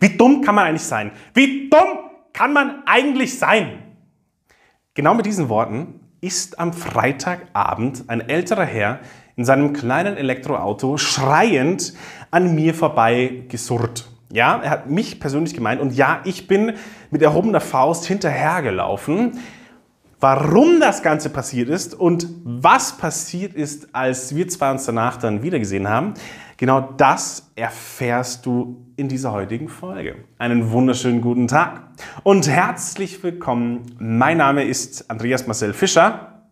Wie dumm kann man eigentlich sein? Wie dumm kann man eigentlich sein? Genau mit diesen Worten ist am Freitagabend ein älterer Herr in seinem kleinen Elektroauto schreiend an mir vorbei gesurrt. Ja, er hat mich persönlich gemeint und ja, ich bin mit erhobener Faust hinterhergelaufen. Warum das Ganze passiert ist und was passiert ist, als wir zwei uns danach dann wiedergesehen haben, genau das erfährst du in dieser heutigen Folge. Einen wunderschönen guten Tag und herzlich willkommen. Mein Name ist Andreas Marcel Fischer.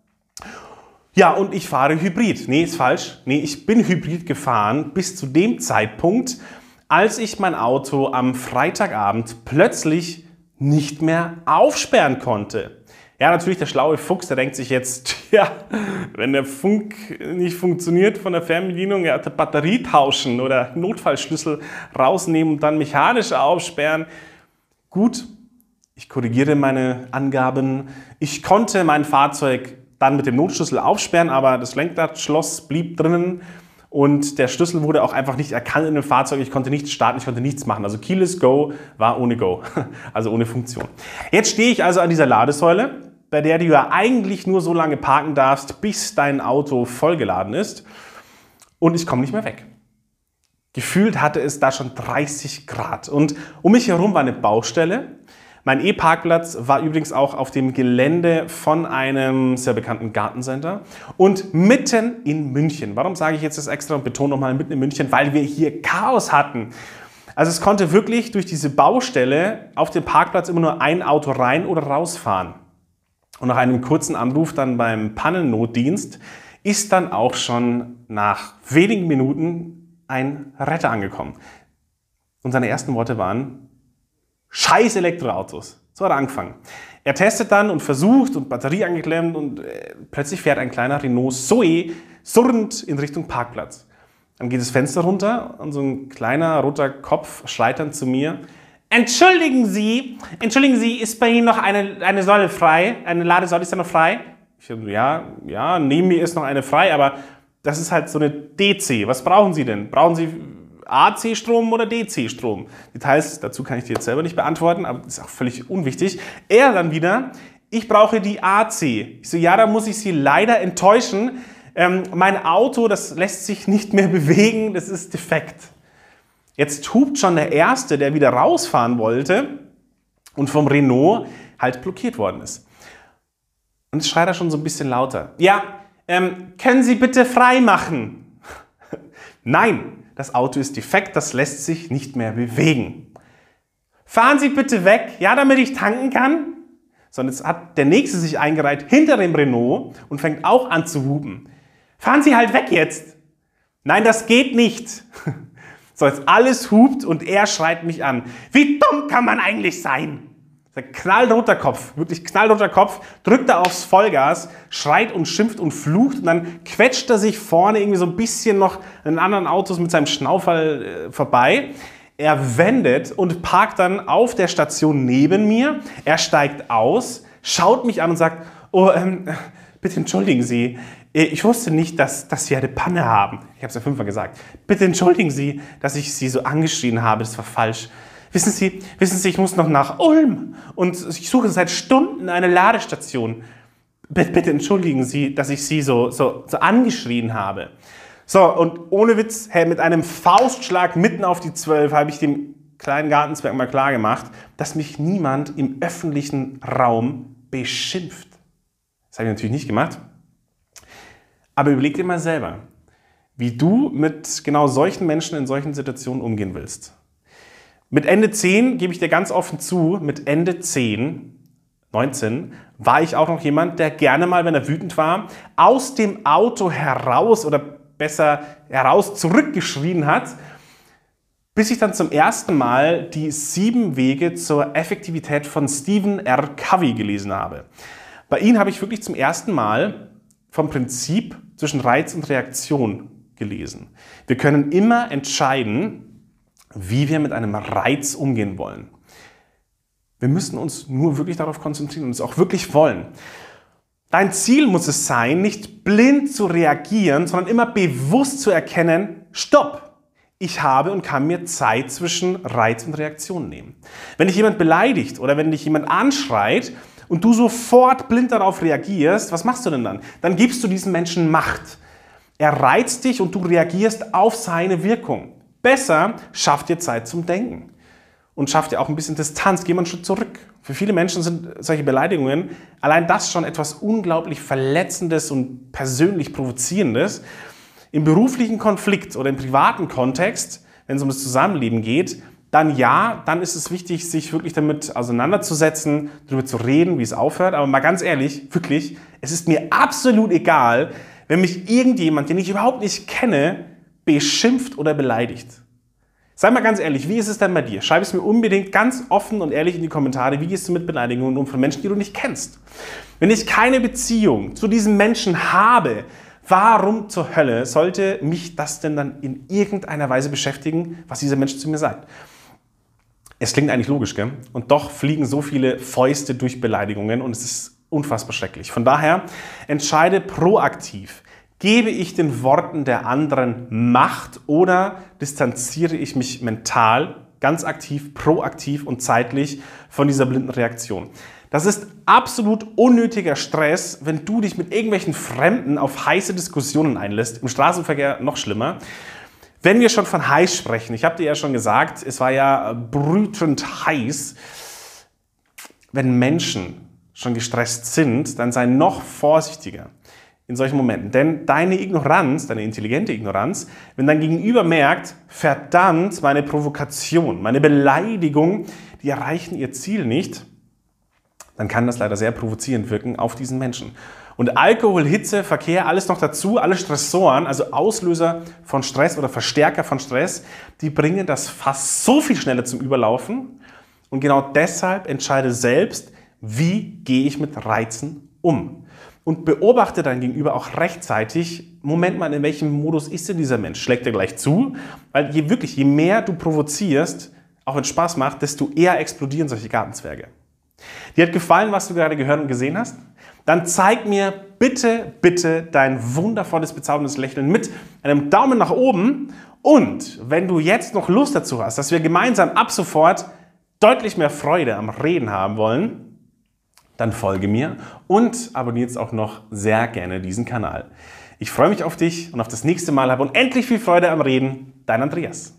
Ja, und ich fahre Hybrid. Nee, ist falsch. Nee, ich bin Hybrid gefahren bis zu dem Zeitpunkt, als ich mein Auto am Freitagabend plötzlich nicht mehr aufsperren konnte. Ja, natürlich der schlaue Fuchs, der denkt sich jetzt, ja, wenn der Funk nicht funktioniert von der Fernbedienung, ja, Batterie tauschen oder Notfallschlüssel rausnehmen und dann mechanisch aufsperren. Gut, ich korrigiere meine Angaben. Ich konnte mein Fahrzeug dann mit dem Notschlüssel aufsperren, aber das Lenkradschloss blieb drinnen und der Schlüssel wurde auch einfach nicht erkannt in dem Fahrzeug. Ich konnte nichts starten, ich konnte nichts machen. Also Keyless Go war ohne Go, also ohne Funktion. Jetzt stehe ich also an dieser Ladesäule bei der du ja eigentlich nur so lange parken darfst, bis dein Auto vollgeladen ist. Und ich komme nicht mehr weg. Gefühlt hatte es da schon 30 Grad. Und um mich herum war eine Baustelle. Mein E-Parkplatz war übrigens auch auf dem Gelände von einem sehr bekannten Gartencenter und mitten in München. Warum sage ich jetzt das extra und betone nochmal mitten in München? Weil wir hier Chaos hatten. Also es konnte wirklich durch diese Baustelle auf dem Parkplatz immer nur ein Auto rein oder rausfahren. Und nach einem kurzen Anruf dann beim Pannennotdienst ist dann auch schon nach wenigen Minuten ein Retter angekommen. Und seine ersten Worte waren, scheiß Elektroautos. So hat er angefangen. Er testet dann und versucht und Batterie angeklemmt und äh, plötzlich fährt ein kleiner Renault Zoe surrend in Richtung Parkplatz. Dann geht das Fenster runter und so ein kleiner roter Kopf schreit dann zu mir, Entschuldigen Sie, entschuldigen Sie, ist bei Ihnen noch eine, eine Säule frei? Eine Ladesäule ist da noch frei? Ich so, ja, ja, neben mir ist noch eine frei, aber das ist halt so eine DC. Was brauchen Sie denn? Brauchen Sie AC-Strom oder DC-Strom? Details dazu kann ich dir jetzt selber nicht beantworten, aber ist auch völlig unwichtig. Er dann wieder, ich brauche die AC. Ich so, ja, da muss ich Sie leider enttäuschen. Ähm, mein Auto, das lässt sich nicht mehr bewegen, das ist defekt. Jetzt hupt schon der Erste, der wieder rausfahren wollte und vom Renault halt blockiert worden ist. Und jetzt schreit er schon so ein bisschen lauter. Ja, ähm, können Sie bitte frei machen? Nein, das Auto ist defekt, das lässt sich nicht mehr bewegen. Fahren Sie bitte weg, ja, damit ich tanken kann? Sondern jetzt hat der Nächste sich eingereiht hinter dem Renault und fängt auch an zu hupen. Fahren Sie halt weg jetzt. Nein, das geht nicht. So, jetzt alles hupt und er schreit mich an. Wie dumm kann man eigentlich sein? Knallroter Kopf, wirklich knallroter Kopf, drückt er aufs Vollgas, schreit und schimpft und flucht und dann quetscht er sich vorne irgendwie so ein bisschen noch in anderen Autos mit seinem Schnauferl äh, vorbei. Er wendet und parkt dann auf der Station neben mir. Er steigt aus, schaut mich an und sagt, oh, ähm, bitte entschuldigen Sie, äh, ich wusste nicht, dass, dass Sie eine Panne haben. Ich habe es ja fünfmal gesagt. Bitte entschuldigen Sie, dass ich Sie so angeschrien habe. Das war falsch. Wissen Sie, wissen Sie, ich muss noch nach Ulm und ich suche seit Stunden eine Ladestation. Bitte, bitte entschuldigen Sie, dass ich Sie so, so, so angeschrien habe. So, und ohne Witz, hey, mit einem Faustschlag mitten auf die Zwölf habe ich dem kleinen Gartenzwerg mal klar gemacht, dass mich niemand im öffentlichen Raum beschimpft. Das habe ich natürlich nicht gemacht. Aber überleg dir mal selber, wie du mit genau solchen Menschen in solchen Situationen umgehen willst. Mit Ende 10 gebe ich dir ganz offen zu, mit Ende 10, 19, war ich auch noch jemand, der gerne mal, wenn er wütend war, aus dem Auto heraus oder besser heraus zurückgeschrien hat, bis ich dann zum ersten Mal die sieben Wege zur Effektivität von Stephen R. Covey gelesen habe. Bei ihm habe ich wirklich zum ersten Mal vom Prinzip zwischen Reiz und Reaktion gelesen. Wir können immer entscheiden, wie wir mit einem Reiz umgehen wollen. Wir müssen uns nur wirklich darauf konzentrieren und es auch wirklich wollen. Dein Ziel muss es sein, nicht blind zu reagieren, sondern immer bewusst zu erkennen, stopp, ich habe und kann mir Zeit zwischen Reiz und Reaktion nehmen. Wenn dich jemand beleidigt oder wenn dich jemand anschreit und du sofort blind darauf reagierst, was machst du denn dann? Dann gibst du diesem Menschen Macht. Er reizt dich und du reagierst auf seine Wirkung. Besser schafft dir Zeit zum Denken und schafft dir auch ein bisschen Distanz. Geh mal einen Schritt zurück. Für viele Menschen sind solche Beleidigungen allein das schon etwas unglaublich Verletzendes und persönlich Provozierendes. Im beruflichen Konflikt oder im privaten Kontext, wenn es um das Zusammenleben geht, dann ja, dann ist es wichtig, sich wirklich damit auseinanderzusetzen, darüber zu reden, wie es aufhört. Aber mal ganz ehrlich, wirklich, es ist mir absolut egal, wenn mich irgendjemand, den ich überhaupt nicht kenne, beschimpft oder beleidigt. Sei mal ganz ehrlich, wie ist es denn bei dir? Schreib es mir unbedingt ganz offen und ehrlich in die Kommentare. Wie gehst du mit Beleidigungen um von Menschen, die du nicht kennst? Wenn ich keine Beziehung zu diesem Menschen habe, warum zur Hölle sollte mich das denn dann in irgendeiner Weise beschäftigen, was dieser Mensch zu mir sagt? Es klingt eigentlich logisch, gell? Und doch fliegen so viele Fäuste durch Beleidigungen und es ist unfassbar schrecklich. Von daher entscheide proaktiv. Gebe ich den Worten der anderen Macht oder distanziere ich mich mental, ganz aktiv, proaktiv und zeitlich von dieser blinden Reaktion? Das ist absolut unnötiger Stress, wenn du dich mit irgendwelchen Fremden auf heiße Diskussionen einlässt. Im Straßenverkehr noch schlimmer. Wenn wir schon von heiß sprechen, ich habe dir ja schon gesagt, es war ja brütend heiß. Wenn Menschen schon gestresst sind, dann sei noch vorsichtiger in solchen Momenten. Denn deine Ignoranz, deine intelligente Ignoranz, wenn dein Gegenüber merkt, verdammt, meine Provokation, meine Beleidigung, die erreichen ihr Ziel nicht, dann kann das leider sehr provozierend wirken auf diesen Menschen. Und Alkohol, Hitze, Verkehr, alles noch dazu, alle Stressoren, also Auslöser von Stress oder Verstärker von Stress, die bringen das fast so viel schneller zum Überlaufen. Und genau deshalb entscheide selbst, wie gehe ich mit Reizen um und beobachte dein Gegenüber auch rechtzeitig, Moment mal, in welchem Modus ist denn dieser Mensch? Schlägt er gleich zu? Weil je wirklich, je mehr du provozierst, auch wenn es Spaß macht, desto eher explodieren solche Gartenzwerge. Dir hat gefallen, was du gerade gehört und gesehen hast? Dann zeig mir bitte, bitte dein wundervolles, bezauberndes Lächeln mit einem Daumen nach oben. Und wenn du jetzt noch Lust dazu hast, dass wir gemeinsam ab sofort deutlich mehr Freude am Reden haben wollen, dann folge mir und abonniere jetzt auch noch sehr gerne diesen Kanal. Ich freue mich auf dich und auf das nächste Mal. Habe unendlich viel Freude am Reden. Dein Andreas.